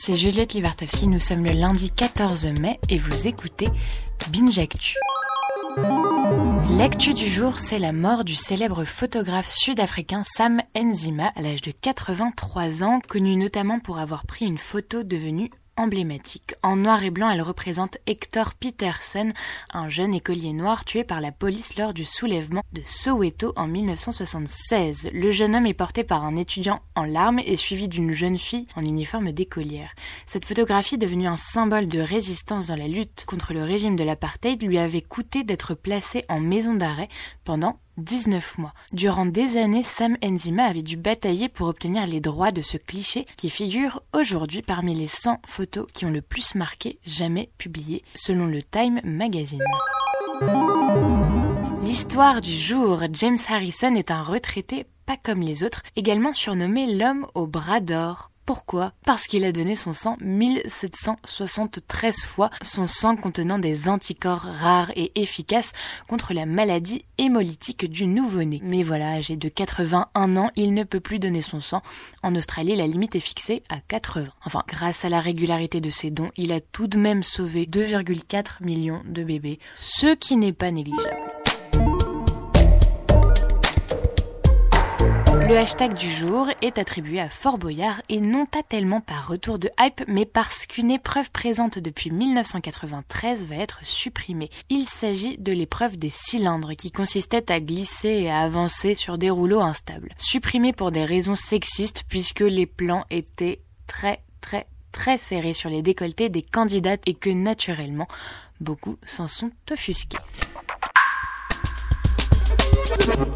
c'est Juliette Livartowski. Nous sommes le lundi 14 mai et vous écoutez Binge Actu. L'actu du jour, c'est la mort du célèbre photographe sud-africain Sam Nzima à l'âge de 83 ans, connu notamment pour avoir pris une photo devenue emblématique. En noir et blanc, elle représente Hector Peterson, un jeune écolier noir tué par la police lors du soulèvement de Soweto en 1976. Le jeune homme est porté par un étudiant en larmes et suivi d'une jeune fille en uniforme d'écolière. Cette photographie, devenue un symbole de résistance dans la lutte contre le régime de l'apartheid, lui avait coûté d'être placé en maison d'arrêt pendant 19 mois. Durant des années, Sam Enzima avait dû batailler pour obtenir les droits de ce cliché qui figure aujourd'hui parmi les 100 photos qui ont le plus marqué jamais publiées selon le Time Magazine. L'histoire du jour, James Harrison est un retraité pas comme les autres, également surnommé l'homme au bras d'or. Pourquoi? Parce qu'il a donné son sang 1773 fois, son sang contenant des anticorps rares et efficaces contre la maladie hémolytique du nouveau-né. Mais voilà, âgé de 81 ans, il ne peut plus donner son sang. En Australie, la limite est fixée à 80. Enfin, grâce à la régularité de ses dons, il a tout de même sauvé 2,4 millions de bébés, ce qui n'est pas négligeable. Le hashtag du jour est attribué à Fort Boyard et non pas tellement par retour de hype, mais parce qu'une épreuve présente depuis 1993 va être supprimée. Il s'agit de l'épreuve des cylindres qui consistait à glisser et à avancer sur des rouleaux instables. Supprimée pour des raisons sexistes puisque les plans étaient très très très serrés sur les décolletés des candidates et que naturellement beaucoup s'en sont offusqués.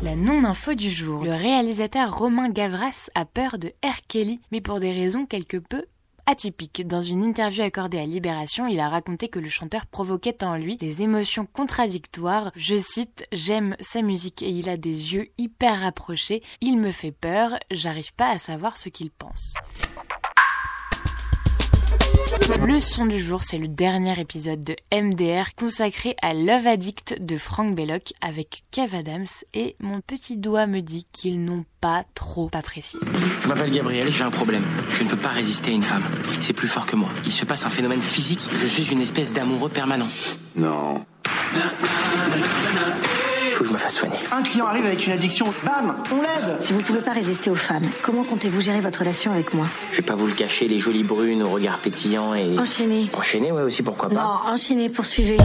La non-info du jour. Le réalisateur Romain Gavras a peur de R. Mais pour des raisons quelque peu atypiques. Dans une interview accordée à Libération, il a raconté que le chanteur provoquait en lui des émotions contradictoires. Je cite, j'aime sa musique et il a des yeux hyper rapprochés. Il me fait peur, j'arrive pas à savoir ce qu'il pense. Le son du jour, c'est le dernier épisode de MDR consacré à Love Addict de Frank Belloc avec Kev Adams et mon petit doigt me dit qu'ils n'ont pas trop apprécié. Je m'appelle Gabriel, j'ai un problème. Je ne peux pas résister à une femme. C'est plus fort que moi. Il se passe un phénomène physique. Je suis une espèce d'amoureux permanent. Non. Il faut que je me fasse soigner. Un client arrive avec une addiction, bam, on l'aide. Si vous ne pouvez pas résister aux femmes, comment comptez-vous gérer votre relation avec moi? Je vais pas vous le cacher, les jolies brunes au regard pétillant et... Enchaînez. Enchaîner, ouais, aussi, pourquoi pas. Non, enchaînez, poursuivez.